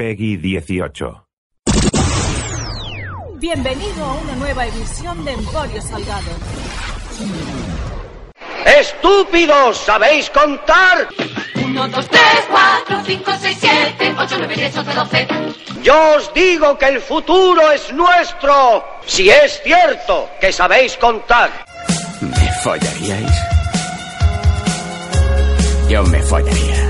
Peggy 18. Bienvenido a una nueva edición de Emporio Salgado. ¡Estúpidos! ¿Sabéis contar? 1, 2, 3, 4, 5, 6, 7, 8, 9, 10, 11, 12. Yo os digo que el futuro es nuestro. Si es cierto que sabéis contar. ¿Me follaríais? Yo me follaría.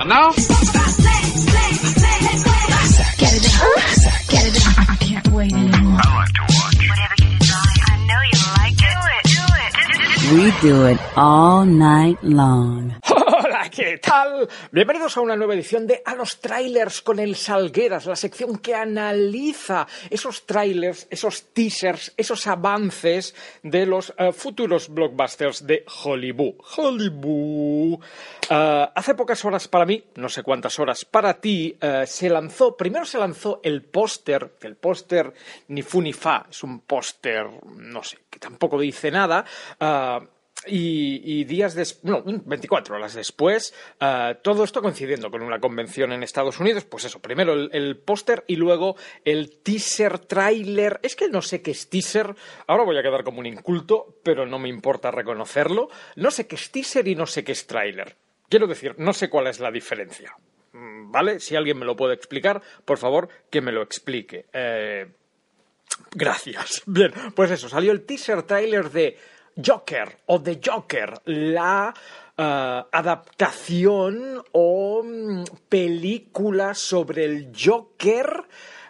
And now? Get it. Get it. I can't wait anymore. I like to watch. Whatever you. I know you like it. Do it. Do it. We do it all night long. ¿qué tal? Bienvenidos a una nueva edición de A los Trailers con el Salgueras, la sección que analiza esos trailers, esos teasers, esos avances de los eh, futuros blockbusters de Hollywood. Hollywood. Eh, hace pocas horas para mí, no sé cuántas horas para ti, eh, se lanzó, primero se lanzó el póster, el póster ni fu ni fa, es un póster, no sé, que tampoco dice nada. Y, días después, no, 24 horas después, eh, todo esto coincidiendo con una convención en Estados Unidos, pues eso, primero el, el póster y luego el teaser trailer. Es que no sé qué es teaser, ahora voy a quedar como un inculto, pero no me importa reconocerlo. No sé qué es teaser y no sé qué es trailer. Quiero decir, no sé cuál es la diferencia. Mm, ¿Vale? Si alguien me lo puede explicar, por favor, que me lo explique. Eh, Gracias. Bien, pues eso, salió el teaser trailer de Joker o The Joker, la eh, adaptación o mm, película sobre el Joker,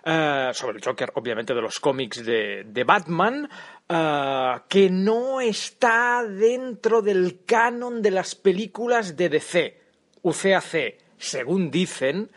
eh, sobre el Joker, obviamente, de los cómics de, de Batman, eh, que no está dentro del canon de las películas de DC, UCAC. Según dicen,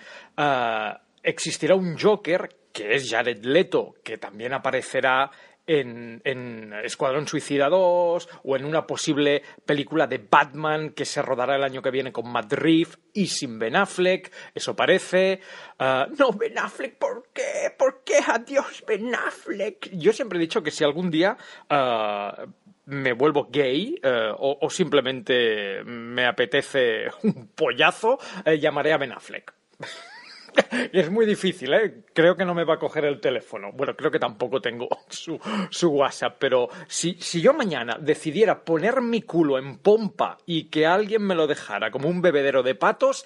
existirá un Joker que es Jared Leto, que también aparecerá en, en Escuadrón Suicida 2 o en una posible película de Batman que se rodará el año que viene con Matt Reeves y sin Ben Affleck, eso parece. Ah, no, Ben Affleck, ¿por qué? ¿Por qué? Adiós, Ben Affleck. Yo siempre he dicho que si algún día ah, me vuelvo gay eh, o, simplemente me apetece un pollazo, eh, llamaré a Ben Affleck. Es muy difícil, ¿eh? Creo que no me va a coger el teléfono. Bueno, creo que tampoco tengo su, su WhatsApp, pero si, si yo mañana decidiera poner mi culo en pompa y que alguien me lo dejara como un bebedero de patos,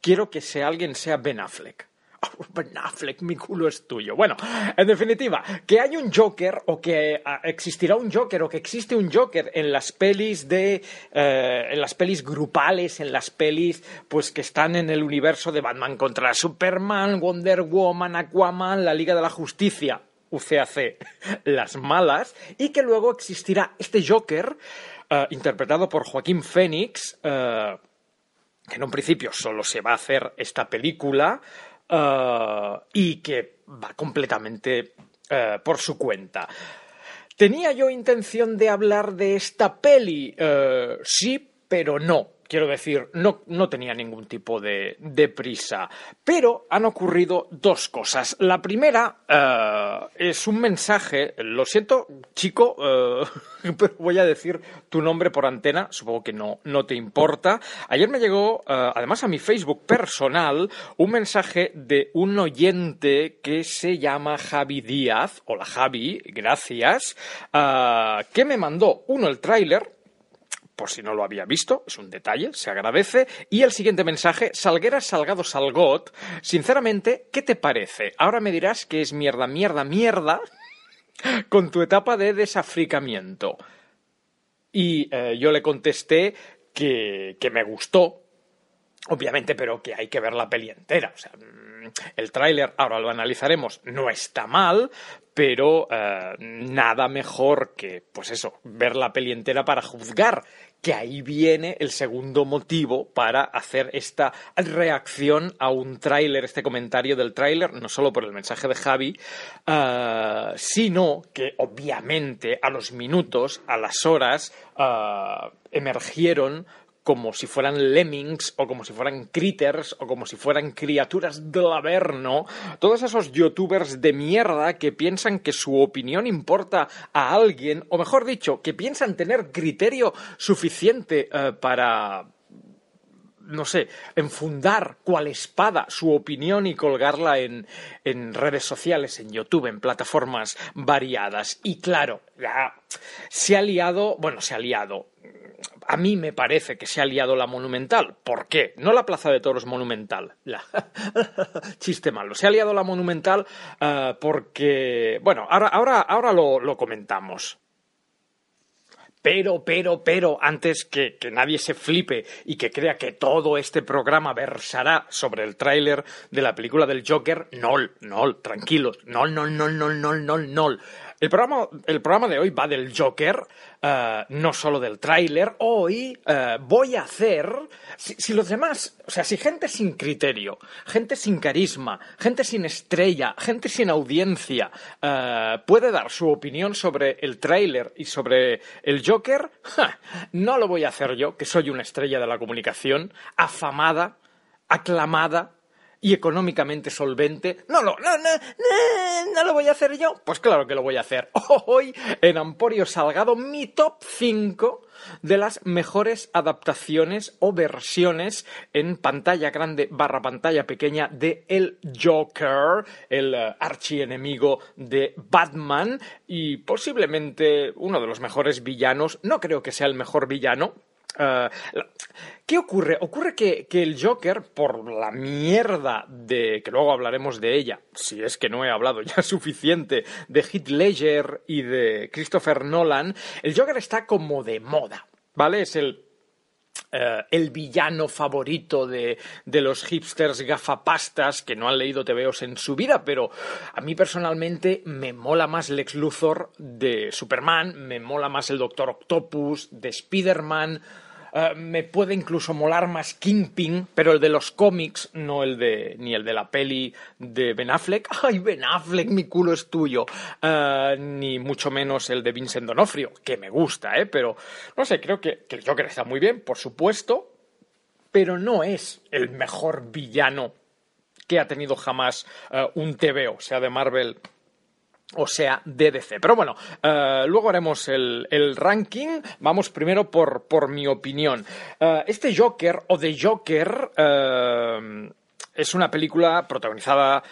quiero que ese alguien sea Ben Affleck. Ben Affleck, mi culo es tuyo. Bueno, en definitiva, que hay un Joker o que ah, existirá un Joker o que existe un Joker en las pelis de eh, en las pelis grupales, en las pelis pues que están en el universo de Batman contra Superman, Wonder Woman, Aquaman, la Liga de la Justicia, UCAC, las malas, y que luego existirá este Joker eh, interpretado por Joaquín Phoenix. eh, que en un principio solo se va a hacer esta película eh, y que va completamente eh, por su cuenta. ¿Tenía yo intención de hablar de esta peli? Eh, sí, pero no. Quiero decir, no, no tenía ningún tipo de, de prisa. Pero han ocurrido dos cosas. La primera eh, es un mensaje. Lo siento, chico, eh, pero voy a decir tu nombre por antena. Supongo que no, no te importa. Ayer me llegó, eh, además a mi Facebook personal, un mensaje de un oyente que se llama Javi Díaz. Hola Javi, gracias. que me mandó, uno, el tráiler por si no lo había visto, es un detalle, se agradece. Y el siguiente mensaje, Salguera Salgado Salgot, sinceramente, ¿qué te parece? Ahora me dirás que es mierda, mierda, mierda con tu etapa de desafricamiento. Y eh, yo le contesté que, que me gustó, Obviamente, pero que hay que ver la peli entera. O sea, mm, el tráiler, ahora lo analizaremos, no está mal, pero eh, nada mejor que, pues eso, ver la peli entera para juzgar. Que ahí viene el segundo motivo para hacer esta reacción a un tráiler, este comentario del tráiler, no solo por el mensaje de Javi, eh, sino que obviamente a los minutos, a las horas, eh, emergieron como si fueran lemmings o como si fueran critters o como si fueran criaturas del averno, todos esos youtubers de mierda que piensan que su opinión importa a alguien, o mejor dicho, que piensan tener criterio suficiente eh, para no sé, enfundar cual espada su opinión y colgarla en, en, redes sociales, en YouTube, en plataformas variadas. Y claro, se ha liado, bueno, se ha liado, a mí me parece que se ha liado la Monumental. ¿Por qué? No la Plaza de Toros Monumental. La... Chiste malo. Se ha liado la Monumental uh, porque... Bueno, ahora, ahora, ahora lo, lo, comentamos. Pero, pero, pero, antes que, que, nadie se flipe y que crea que todo este programa versará sobre el tráiler de la película del Joker, no, no, tranquilos, no, no, no, no, no, no, no. El programa, el programa de hoy va del Joker, uh, no solo del tráiler. Hoy uh, voy a hacer, si, los demás, o sea, si gente sin criterio, gente sin carisma, gente sin estrella, gente sin audiencia uh, puede dar su opinión sobre el tráiler y sobre el Joker, no lo voy a hacer yo, que soy una estrella de la comunicación, afamada, aclamada, y económicamente solvente. No, no, no, no, no, lo voy a hacer yo. Pues claro que lo voy a hacer. Hoy en Emporio Salgado, mi top 5 de las mejores adaptaciones o versiones en pantalla grande barra pantalla pequeña de El Joker, el uh, archienemigo de Batman y posiblemente uno de los mejores villanos. No creo que sea el mejor villano, Uh, ¿Qué ocurre? Ocurre que, que, el Joker, por la mierda de. que luego hablaremos de ella, si es que no he hablado ya suficiente, de Heath Ledger y de Christopher Nolan, el Joker está como de moda. ¿Vale? Es el Uh, el villano favorito de, de, los hipsters gafapastas que no han leído TVOs en su vida, pero a mí personalmente me mola más Lex Luthor de Superman, me mola más el Doctor Octopus de Spider-Man, Uh, me puede incluso molar más Kingpin, pero el de los cómics, no el de ni el de la peli de Ben Affleck. ¡Ay, Ben Affleck, mi culo es tuyo! Uh, ni mucho menos el de Vincent Donofrio, que me gusta, ¿eh? Pero, no sé, creo que, que el está muy bien, por supuesto, pero no es el mejor villano que ha tenido jamás uh, un TVO, sea de Marvel o sea, DDC. Pero bueno, uh, luego haremos el, el, ranking. Vamos primero por, por mi opinión. Uh, este Joker o The Joker uh, es una película protagonizada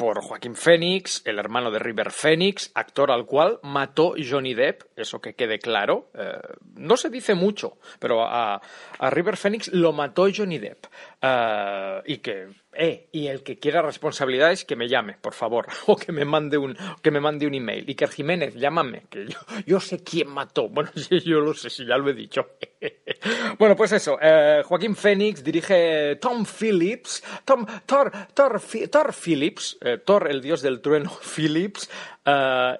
por Joaquín Phoenix, el hermano de River Phoenix, actor al cual mató Johnny Depp, eso que quede claro. Eh, no se dice mucho, pero a, a, River Phoenix lo mató Johnny Depp. Eh, y que, eh, y el que quiera responsabilidades que me llame, por favor, o que me mande un, que me mande un email. Iker Jiménez, llámame, que yo, sé quién mató. Bueno, yo lo sé, si ya lo he dicho. bueno, pues eso, eh, Joaquín Phoenix dirige Tom Phillips, Tom, Thor, Thor, Thor Phillips, eh, Thor, el dios del trueno Phillips,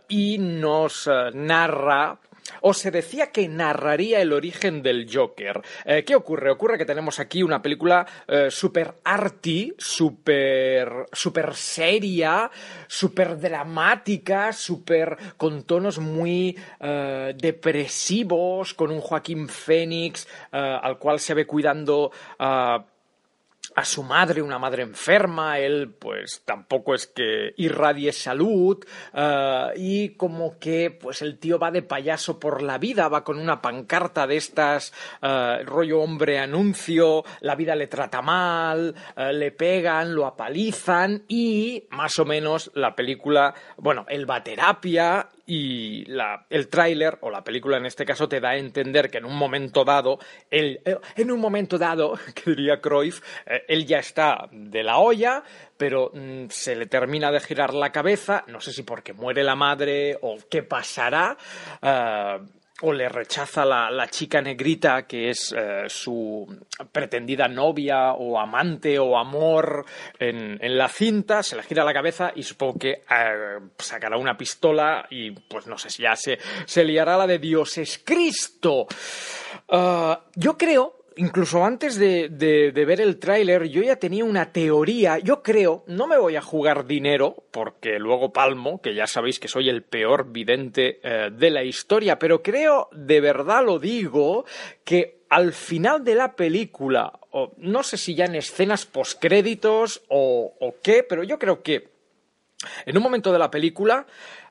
y nos narra o se decía que narraría el origen del Joker. Eh, ¿Qué ocurre? Ocurre que tenemos aquí una película eh, super arty, super, super seria, super dramática, super con tonos muy eh, depresivos, con un Joaquín Phoenix al cual se ve cuidando a su madre, una madre enferma, él pues tampoco es que irradie salud uh, y como que pues el tío va de payaso por la vida, va con una pancarta de estas, uh, rollo hombre anuncio, la vida le trata mal, uh, le pegan, lo apalizan y más o menos la película, bueno, él va a terapia y la, el tráiler, o la película en este caso, te da a entender que en un momento dado, él, eh, en un momento dado, que diría Cruyff, eh, él ya está de la olla, pero mm, se le termina de girar la cabeza, no sé si porque muere la madre o qué pasará. Uh, o le rechaza la, la chica negrita que es eh, su pretendida novia o amante o amor en, en la cinta, se le gira la cabeza y supongo que eh, sacará una pistola y pues no sé si ya se, liará la de Dios es Cristo. Ah, yo creo incluso antes de, ver el tráiler, yo ya tenía una teoría. Yo creo, no me voy a jugar dinero, porque luego palmo, que ya sabéis que soy el peor vidente eh, de la historia, pero creo, de verdad lo digo, que al final de la película, o no sé si ya en escenas postcréditos o, o qué, pero yo creo que en un momento de la película,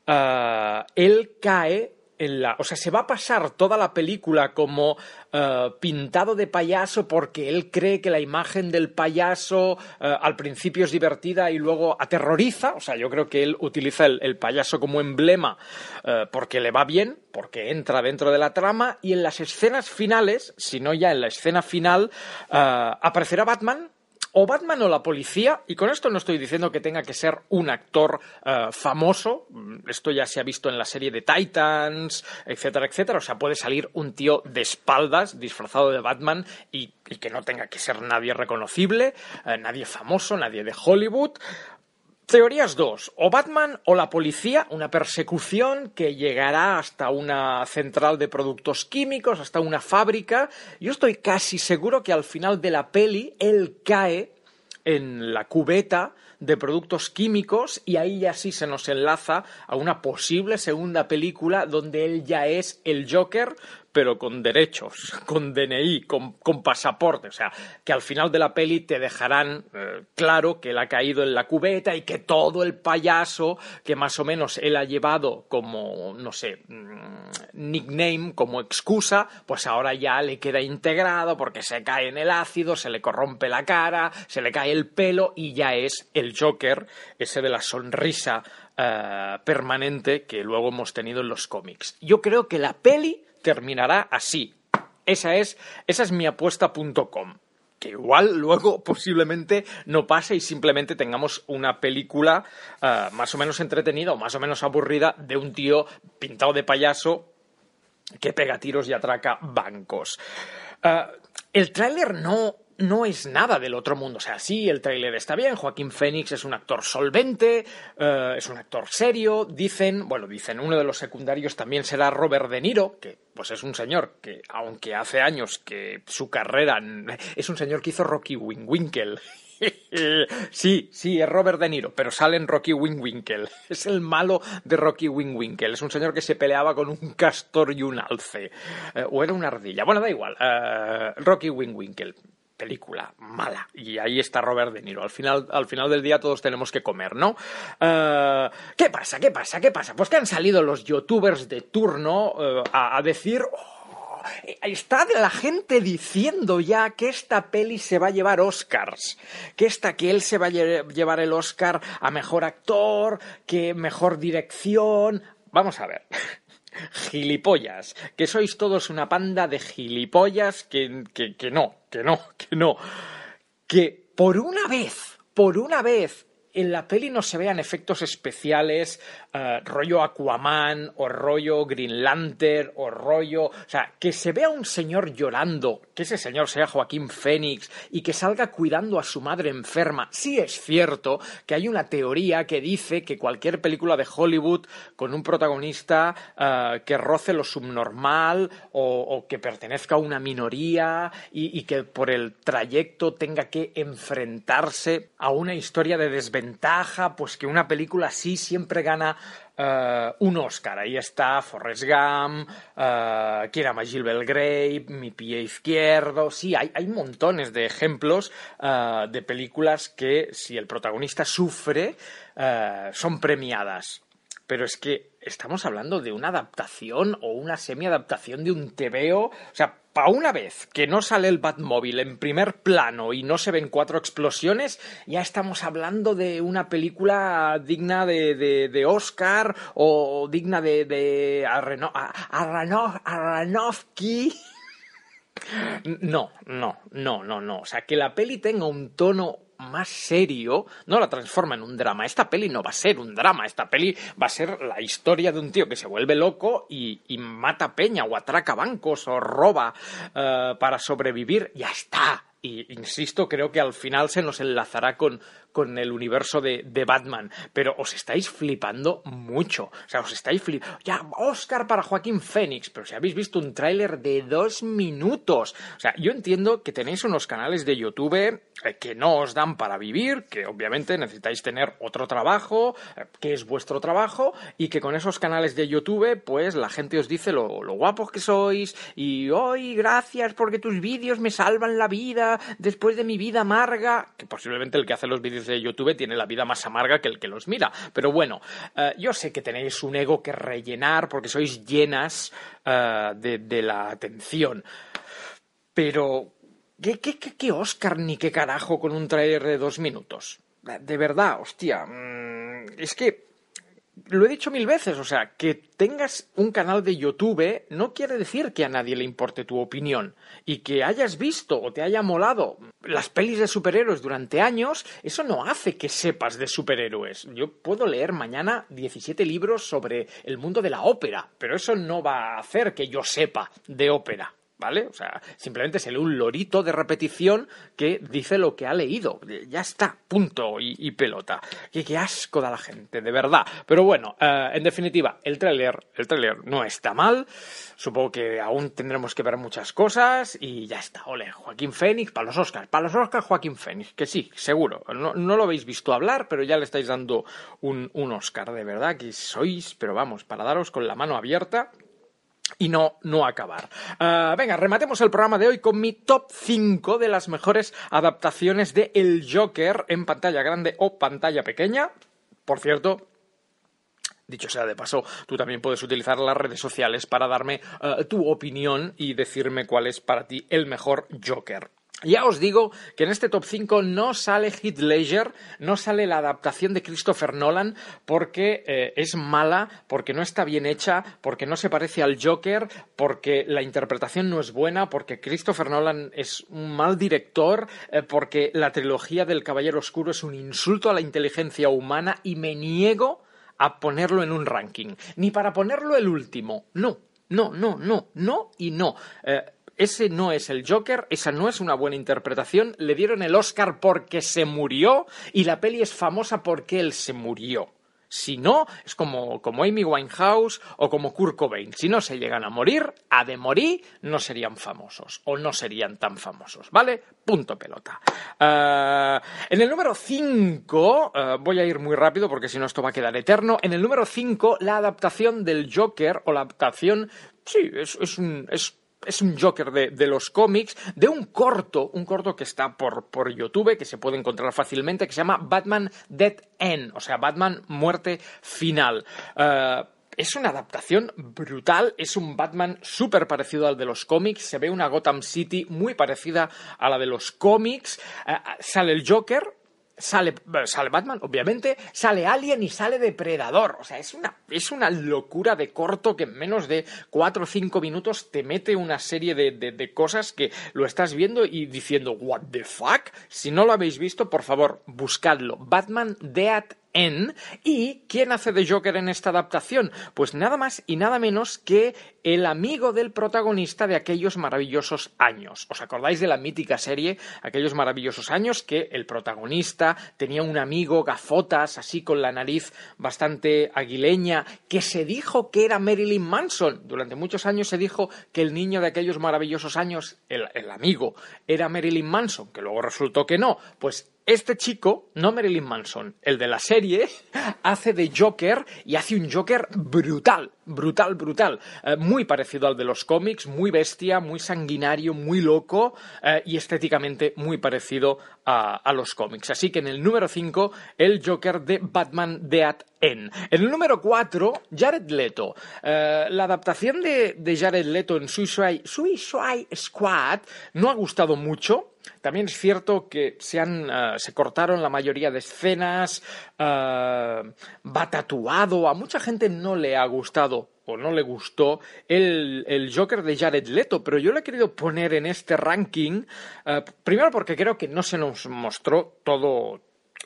ah, él cae en la. O sea, se va a pasar toda la película como ah, pintado de payaso porque él cree que la imagen del payaso ah, al principio es divertida y luego aterroriza. O sea, yo creo que él utiliza el, payaso como emblema ah, porque le va bien, porque entra dentro de la trama y en las escenas finales, si no ya en la escena final, aparecerá Batman o Batman o la policía, y con esto no estoy diciendo que tenga que ser un actor eh, famoso, mm, esto ya se ha visto en la serie de Titans, etcétera, etcétera, o sea, puede salir un tío de espaldas disfrazado de Batman y, y que no tenga que ser nadie reconocible, eh, nadie famoso, nadie de Hollywood. Teorías dos, o Batman o la policía, una persecución que llegará hasta una central de productos químicos, hasta una fábrica. Yo estoy casi seguro que al final de la peli él cae en la cubeta de productos químicos y ahí ya sí se nos enlaza a una posible segunda película donde él ya es el Joker pero con derechos, con DNI, con, con pasaporte. O sea, que al final de la peli te dejarán eh, claro que él ha caído en la cubeta y que todo el payaso que más o menos él ha llevado como, no sé, mm, nickname, como excusa, pues ahora ya le queda integrado porque se cae en el ácido, se le corrompe la cara, se le cae el pelo y ya es el Joker, ese de la sonrisa eh, permanente que luego hemos tenido en los cómics. Yo creo que la peli terminará así. Esa es, esa es mi apuesta.com. Que igual luego posiblemente no pase y simplemente tengamos una película eh, más o menos entretenida o más o menos aburrida de un tío pintado de payaso que pega tiros y atraca bancos. Eh, el tráiler no, no es nada del otro mundo. O sea, sí, el tráiler está bien. Joaquín Phoenix es un actor solvente, eh, es un actor serio. Dicen, bueno, dicen, uno de los secundarios también será Robert De Niro, que pues es un señor que, aunque hace años que su carrera es un señor que hizo Rocky Winkle. Sí, sí, es Robert De Niro, pero sale en Rocky Winkle. Es el malo de Rocky Winkle. Es un señor que se peleaba con un castor y un alce. Eh, o era una ardilla. Bueno, da igual. Eh, Rocky Winkle. Película mala. Y ahí está Robert De Niro. Al final, al final del día todos tenemos que comer, ¿no? Eh, ¿Qué pasa? ¿Qué pasa? ¿Qué pasa? Pues que han salido los youtubers de turno eh, a, decir. "Oh, Está la gente diciendo ya que esta peli se va a llevar Oscars, que esta que él se va a lle- llevar el Oscar a mejor actor, que mejor dirección. Vamos a ver. Gilipollas, que sois todos una panda de gilipollas que, que, que no, que no, que no. Que por una vez, por una vez, en la peli no se vean efectos especiales, eh, rollo Aquaman, o rollo Green Lantern, o rollo. O sea, que se vea un señor llorando, que ese señor sea Joaquín Phoenix, y que salga cuidando a su madre enferma. Sí es cierto que hay una teoría que dice que cualquier película de Hollywood con un protagonista eh, que roce lo subnormal o, o que pertenezca a una minoría y, y que por el trayecto tenga que enfrentarse a una historia de desventaja, pues que una película así siempre gana eh, un Oscar. Ahí está Forrest Gump, eh, Quién ama Gilles Belgrave, Mi pie izquierdo. Sí, hay, hay montones de ejemplos eh, de películas que si el protagonista sufre, eh, son premiadas. Pero es que estamos hablando de una adaptación o una semi-adaptación de un TVO. O sea, para una vez que no sale el Batmóvil en primer plano y no se ven cuatro explosiones, ya estamos hablando de una película digna de, de- de Oscar o digna de, de Arreno- a-. No, no, no, no, no. O sea, que la peli tenga un tono más serio, no la transforma en un drama. Esta peli no va a ser un drama, esta peli va a ser la historia de un tío que se vuelve loco y, y mata peña o atraca bancos o roba eh, para sobrevivir. Ya está. Y insisto, creo que al final se nos enlazará con, con el universo de, de, Batman. Pero os estáis flipando mucho. O sea, os estáis flipando. Ya, Oscar para Joaquín Phoenix. Pero si habéis visto un tráiler de dos minutos. O sea, yo entiendo que tenéis unos canales de YouTube eh, que no os dan para vivir, que obviamente necesitáis tener otro trabajo, eh, que es vuestro trabajo, y que con esos canales de YouTube, pues la gente os dice lo, lo guapos que sois, y hoy gracias porque tus vídeos me salvan la vida después de mi vida amarga, que posiblemente el que hace los vídeos de YouTube tiene la vida más amarga que el que los mira. Pero bueno, eh, yo sé que tenéis un ego que rellenar porque sois llenas eh, de, la atención. Pero, ¿qué, qué, qué, qué Oscar ni qué carajo con un trailer de dos minutos? De verdad, hostia. Mmm, es que lo he dicho mil veces, o sea, que tengas un canal de YouTube no quiere decir que a nadie le importe tu opinión. Y que hayas visto o te haya molado las pelis de superhéroes durante años, eso no hace que sepas de superhéroes. Yo puedo leer mañana 17 libros sobre el mundo de la ópera, pero eso no va a hacer que yo sepa de ópera. ¿Vale? O sea, simplemente se lee un lorito de repetición que dice lo que ha leído. Ya está, punto y, pelota. Qué, asco da la gente, de verdad. Pero bueno, uh, en definitiva, el tráiler, el tráiler no está mal. Supongo que aún tendremos que ver muchas cosas y ya está. Ole, Joaquín Fénix, para los Oscars, para los Oscars Joaquín Fénix, que sí, seguro. No, no, lo habéis visto hablar, pero ya le estáis dando un, un Oscar, de verdad, que sois, pero vamos, para daros con la mano abierta y no, no acabar. Uh, venga, rematemos el programa de hoy con mi top 5 de las mejores adaptaciones de El Joker en pantalla grande o pantalla pequeña. Por cierto, Dicho sea de paso, tú también puedes utilizar las redes sociales para darme uh, tu opinión y decirme cuál es para ti el mejor Joker. Ya os digo que en este top 5 no sale Heath Ledger, no sale la adaptación de Christopher Nolan porque eh, es mala, porque no está bien hecha, porque no se parece al Joker, porque la interpretación no es buena, porque Christopher Nolan es un mal director, eh, porque la trilogía del Caballero Oscuro es un insulto a la inteligencia humana y me niego a ponerlo en un ranking. Ni para ponerlo el último. No, no, no, no, no y no. Eh, ese no es el Joker, esa no es una buena interpretación, le dieron el Oscar porque se murió y la peli es famosa porque él se murió. Si no, es como, como Amy Winehouse o como Kurt Cobain. Si no se llegan a morir, a de morir, no serían famosos o no serían tan famosos, ¿vale? Punto pelota. Uh, en el número 5, uh, voy a ir muy rápido porque si no esto va a quedar eterno. En el número 5, la adaptación del Joker o la adaptación, sí, es, es un... Es es un Joker de, de, los cómics, de un corto, un corto que está por, por, YouTube, que se puede encontrar fácilmente, que se llama Batman Dead End, o sea, Batman Muerte Final. Uh, es una adaptación brutal, es un Batman súper parecido al de los cómics, se ve una Gotham City muy parecida a la de los cómics, uh, sale el Joker, sale, sale Batman, obviamente, sale Alien y sale Depredador. O sea, es una, es una locura de corto que en menos de cuatro o cinco minutos te mete una serie de, de, de, cosas que lo estás viendo y diciendo, ¿What the fuck? Si no lo habéis visto, por favor, buscadlo. Batman Dead en. ¿Y quién hace de Joker en esta adaptación? Pues nada más y nada menos que el amigo del protagonista de aquellos maravillosos años. ¿Os acordáis de la mítica serie Aquellos maravillosos años? Que el protagonista tenía un amigo gafotas, así con la nariz bastante aguileña, que se dijo que era Marilyn Manson. Durante muchos años se dijo que el niño de aquellos maravillosos años, el, el amigo, era Marilyn Manson, que luego resultó que no. Pues este chico, no Marilyn Manson, el de la serie, hace de Joker y hace un Joker brutal, brutal, brutal. Eh, muy parecido al de los cómics, muy bestia, muy sanguinario, muy loco eh, y estéticamente muy parecido a, los cómics. Así que en el número 5, el Joker de Batman Dead En el número 4, Jared Leto. Eh, la adaptación de, de, Jared Leto en Suicide, Squad no ha gustado mucho. También es cierto que se, han, uh, se cortaron la mayoría de escenas, uh, va tatuado, a mucha gente no le ha gustado o no le gustó el, el Joker de Jared Leto, pero yo lo he querido poner en este ranking, eh, primero porque creo que no se nos mostró todo,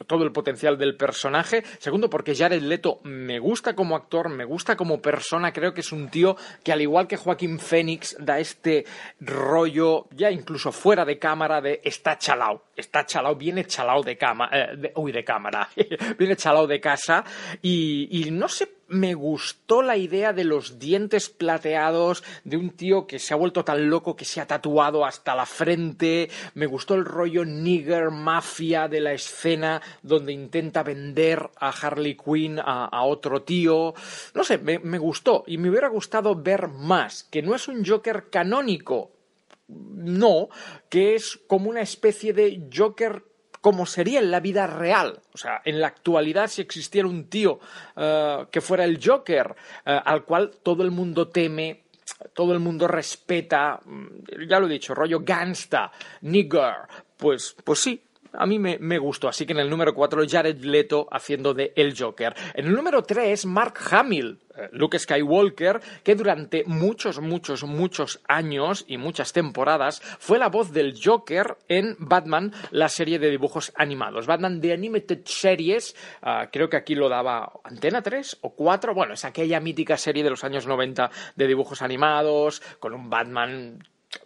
todo el potencial del personaje. Segundo, porque Jared Leto me gusta como actor, me gusta como persona. Creo que es un tío que, al igual que Joaquín Phoenix, da este rollo, ya incluso fuera de cámara, de está chalao. Está chalao, viene chalao de cama, eh, de- uy, de cámara, viene chalao de casa. Y, no sé, me gustó la idea de los dientes plateados, de un tío que se ha vuelto tan loco que se ha tatuado hasta la frente. Me gustó el rollo nigger mafia de la escena donde intenta vender a Harley Quinn a, a otro tío. No sé, me, me gustó y me hubiera gustado ver más, que no es un Joker canónico, no, que es como una especie de Joker como sería en la vida real. O sea, en la actualidad, si existiera un tío eh, que fuera el Joker, eh, al cual todo el mundo teme, todo el mundo respeta, mm, ya lo he dicho, rollo gangsta, nigger, pues, pues sí. A mí me, gustó, así que en el número 4 Jared Leto haciendo de El Joker. En el número 3 Mark Hamill, eh, Luke Skywalker, que durante muchos, muchos, muchos años y muchas temporadas fue la voz del Joker en Batman, la serie de dibujos animados. Batman The Animated Series, ah, creo que aquí lo daba Antena 3 o 4, bueno, es aquella mítica serie de los años 90 de dibujos animados, con un Batman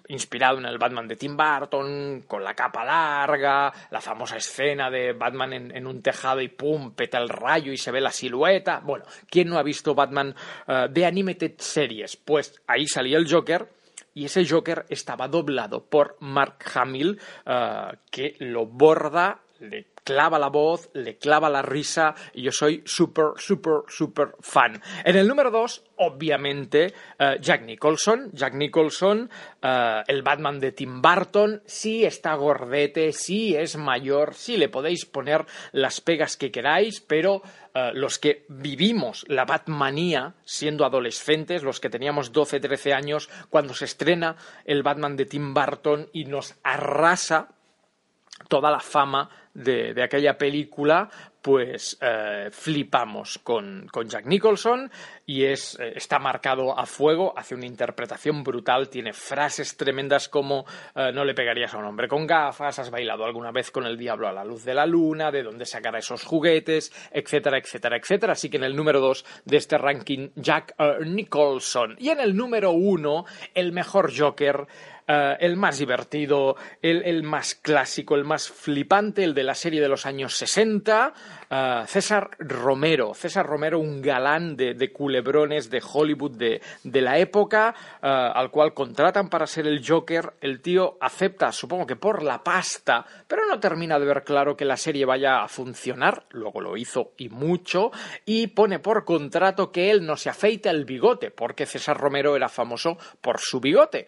inspirado en el Batman de Tim Burton, con la capa larga, la famosa escena de Batman en, un tejado y pum, peta el rayo y se ve la silueta. Bueno, ¿quién no ha visto Batman eh, de Animated Series? Pues ahí salía el Joker. Y ese Joker estaba doblado por Mark Hamill, eh, que lo borda, le clava la voz, le clava la risa, y yo soy súper, súper, súper fan. En el número 2, obviamente, eh, Jack Nicholson. Jack Nicholson, eh, el Batman de Tim Burton, sí está gordete, sí es mayor, sí le podéis poner las pegas que queráis, pero eh, los que vivimos la Batmanía siendo adolescentes, los que teníamos 12, 13 años, cuando se estrena el Batman de Tim Burton y nos arrasa toda la fama de, de aquella película, pues eh, flipamos con, con Jack Nicholson y es, eh, está marcado a fuego, hace una interpretación brutal, tiene frases tremendas como eh, no le pegarías a un hombre con gafas, has bailado alguna vez con el diablo a la luz de la luna, de dónde sacará esos juguetes, etcétera, etcétera, etcétera. Así que en el número 2 de este ranking, Jack Nicholson. Y en el número 1, el mejor Joker. Eh, el más divertido, el, el más clásico, el más flipante, el de la serie de los años 60, eh, César Romero. César Romero, un galán de, de culebrones de Hollywood de, de la época, eh, al cual contratan para ser el Joker. El tío acepta, supongo que por la pasta, pero no termina de ver claro que la serie vaya a funcionar. Luego lo hizo y mucho. Y pone por contrato que él no se afeita el bigote, porque César Romero era famoso por su bigote.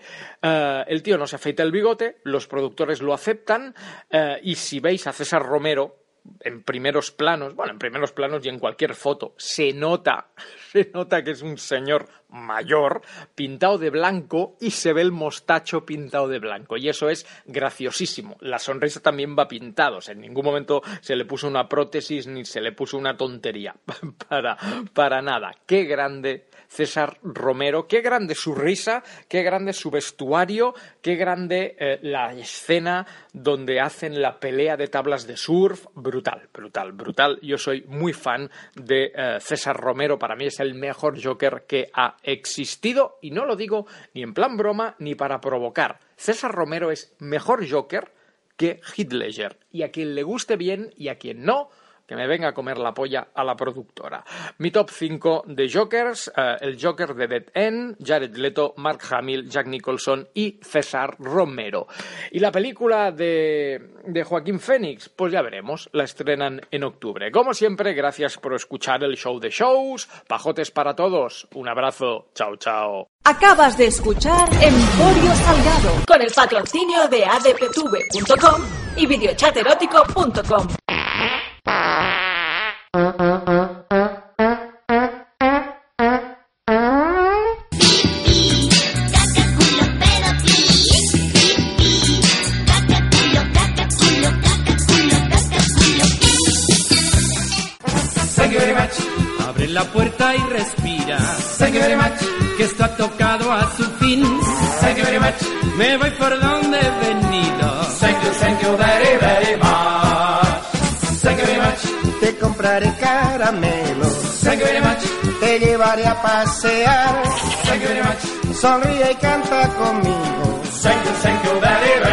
El tío no se afeita el bigote, los productores lo aceptan, eh, y si veis a César Romero en primeros planos, bueno, en primeros planos y en cualquier foto, se nota, se nota que es un señor mayor, pintado de blanco y se ve el mostacho pintado de blanco. Y eso es graciosísimo. La sonrisa también va pintado. O sea, en ningún momento se le puso una prótesis ni se le puso una tontería. para, para nada. Qué grande César Romero. Qué grande su risa, qué grande su vestuario, qué grande eh, la escena donde hacen la pelea de tablas de surf. Brutal, brutal, brutal. Yo soy muy fan de eh, César Romero. Para mí es el mejor Joker que ha existido. Y no lo digo ni en plan broma ni para provocar. César Romero es mejor Joker que Heath Ledger. Y a quien le guste bien y a quien no, que me venga a comer la polla a la productora. Mi top 5 de Jokers, eh, el Joker de Dead End, Jared Leto, Mark Hamill, Jack Nicholson y César Romero. Y la película de, de Joaquín Phoenix, pues ya veremos, la estrenan en octubre. Como siempre, gracias por escuchar el show de shows, pajotes para todos, un abrazo, chao chao. Acabas de escuchar Emporio Salgado Con el patrocinio de adptv.com y videochaterótico.com. Thank you very much. Abre la puerta y respira. Thank you very much. tocado a su fin. Thank you very much. Me voy por donde he venido. Te compraré caramelos. Thank you very much. Te llevaré a pasear. Thank you very much. Sonríe y canta conmigo. Thank you, thank you very, very much.